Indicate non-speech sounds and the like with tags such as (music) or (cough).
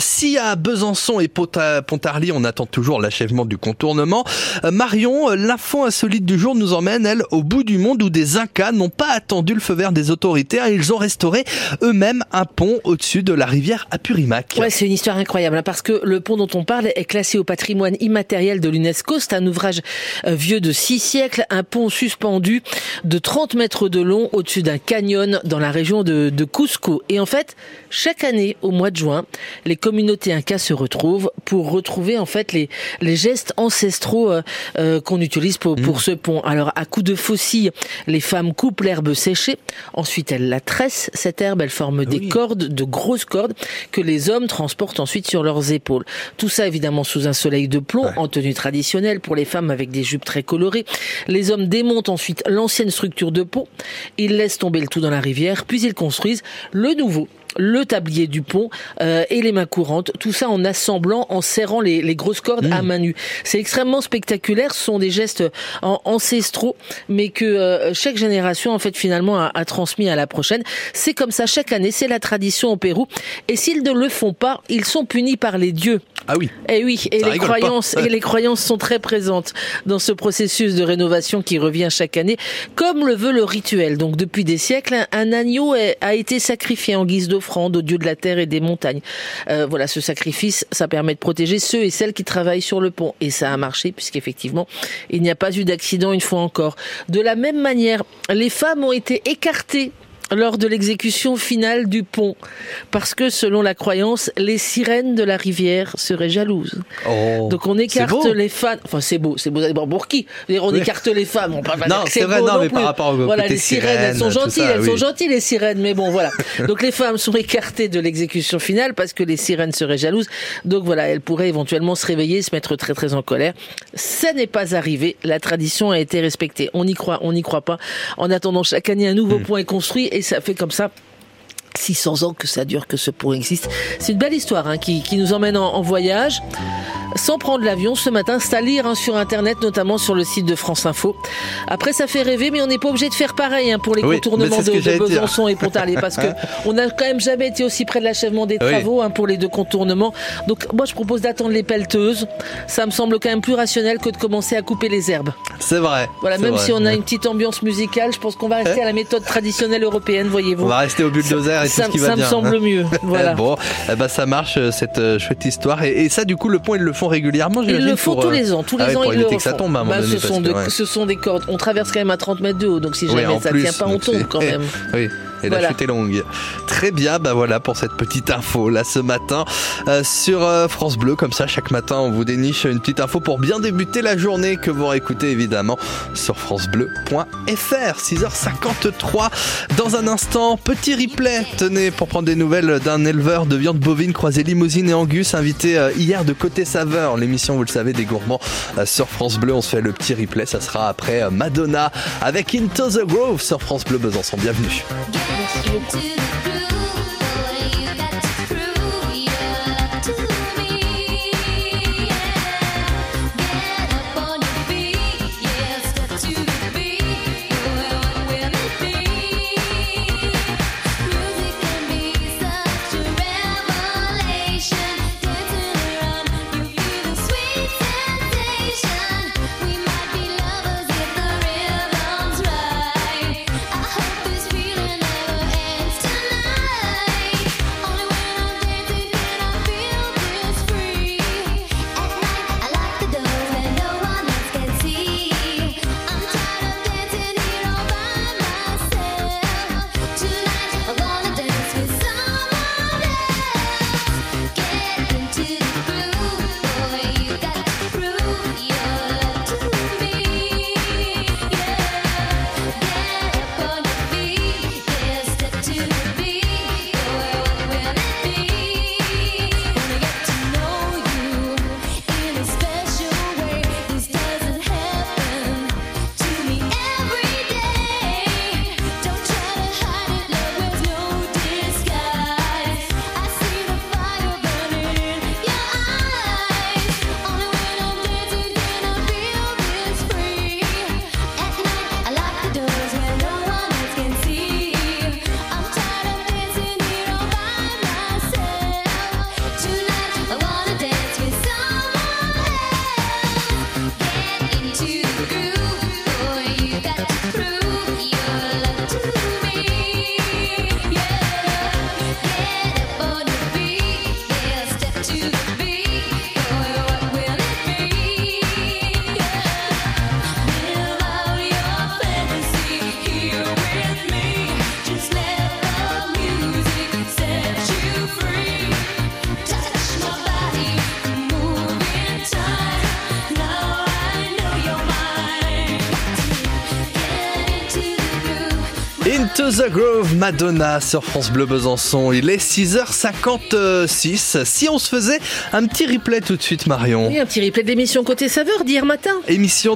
Si à Besançon et Pontarlier, on attend toujours l'achèvement du contournement, euh, Marion, euh, l'info insolite du jour nous emmène, elle, au bout du monde où des Incas n'ont pas attendu le feu vert des autorités. Ils ont restauré eux-mêmes un pont au-dessus de la rivière Apurimac. Ouais, c'est une histoire incroyable hein, parce que le pont dont on parle est classé au patrimoine immatériel de l'UNESCO. C'est un ouvrage euh, vieux de six siècles, un pont suspendu de 30 mètres de long au-dessus d'un canyon dans la région de, de Cusco. Et en fait, chaque année, au mois de juin, les communautés incas se retrouvent pour retrouver en fait les, les gestes ancestraux euh, euh, qu'on utilise pour, pour mmh. ce pont. Alors à coups de faucilles, les femmes coupent l'herbe séchée, ensuite elles la tressent, cette herbe, elle forme ah des cordes, de grosses cordes, que les hommes transportent ensuite sur leurs épaules. Tout ça évidemment sous un soleil de plomb, en tenue traditionnelle pour les femmes avec des jupes très colorées. Les hommes démontent ensuite l'ancienne structure de pont, ils laissent tomber le tout dans la rivière, puis ils construisent le nouveau le tablier du pont euh, et les mains courantes. Tout ça en assemblant, en serrant les, les grosses cordes à mmh. main nue. C'est extrêmement spectaculaire. Ce sont des gestes ancestraux, mais que euh, chaque génération, en fait, finalement, a, a transmis à la prochaine. C'est comme ça chaque année. C'est la tradition au Pérou. Et s'ils ne le font pas, ils sont punis par les dieux. Ah oui. Et eh oui. Et les croyances et les croyances sont très présentes dans ce processus de rénovation qui revient chaque année, comme le veut le rituel. Donc depuis des siècles, un agneau a été sacrifié en guise d'offrande offrande au dieu de la terre et des montagnes. Euh, voilà, ce sacrifice, ça permet de protéger ceux et celles qui travaillent sur le pont. Et ça a marché, puisqu'effectivement, il n'y a pas eu d'accident une fois encore. De la même manière, les femmes ont été écartées lors de l'exécution finale du pont, parce que selon la croyance, les sirènes de la rivière seraient jalouses. Oh, Donc on écarte les femmes. Enfin c'est beau, c'est beau. Bon, pour qui? On écarte les femmes. On pas non, c'est vrai, non, mais par rapport au voilà, les sirènes, elles sont gentilles, elles sont gentilles les sirènes, mais bon voilà. (laughs) Donc les femmes sont écartées de l'exécution finale parce que les sirènes seraient jalouses. Donc voilà, elles pourraient éventuellement se réveiller, se mettre très très en colère. Ça n'est pas arrivé. La tradition a été respectée. On y croit, on n'y croit pas. En attendant, chaque année un nouveau hmm. pont est construit et ça fait comme ça 600 ans que ça dure, que ce pont existe. C'est une belle histoire hein, qui, nous emmène en voyage sans prendre l'avion ce matin. C'est à lire hein, sur Internet, notamment sur le site de France Info. Après, ça fait rêver, mais on n'est pas obligé de faire pareil hein, pour les contournements de, de Besançon et Pontarlier, parce que (laughs) on n'a quand même jamais été aussi près de l'achèvement des travaux hein, pour les deux contournements. Donc, moi, je propose d'attendre les pelleteuses. Ça me semble quand même plus rationnel que de commencer à couper les herbes. C'est vrai. Voilà, même si on a une petite ambiance musicale, je pense qu'on va rester à la méthode traditionnelle européenne, voyez-vous. On va rester au bulldozer et tout ce qui va ça bien. Ça me semble mieux. (laughs) Voilà. bon, eh ben, ça marche euh, cette euh, chouette histoire. Et, et, ça, du coup, le pont, ils le font régulièrement. Ils le font tous euh, les ans. Tous les ah ans, ils le refont. Ça tombe à un bah, donné, ce, sont de, ce sont des cordes. On traverse quand même à 30 mètres de haut, donc si jamais oui, ça ne tient pas, on tombe quand même. (laughs) oui. Et voilà. la chute est longue. Très bien, bah voilà pour cette petite info là ce matin euh, sur euh, France Bleu. Comme ça, chaque matin, on vous déniche une petite info pour bien débuter la journée que vous réécoutez évidemment sur francebleu.fr. 6h53. Dans un instant, petit replay. Tenez, pour prendre des nouvelles d'un éleveur de viande bovine croisé limousine et angus, invité euh, hier de Côté Saveur. L'émission, vous le savez, des gourmands sur France Bleu. On se fait le petit replay. Ça sera après Madonna avec Into the Grove sur France Bleu Besançon. Bienvenue. To the blue. Into the Grove, Madonna sur France Bleu Besançon. Il est 6h56. Si on se faisait un petit replay tout de suite, Marion. Oui, un petit replay d'émission Côté Saveur d'hier matin. Émission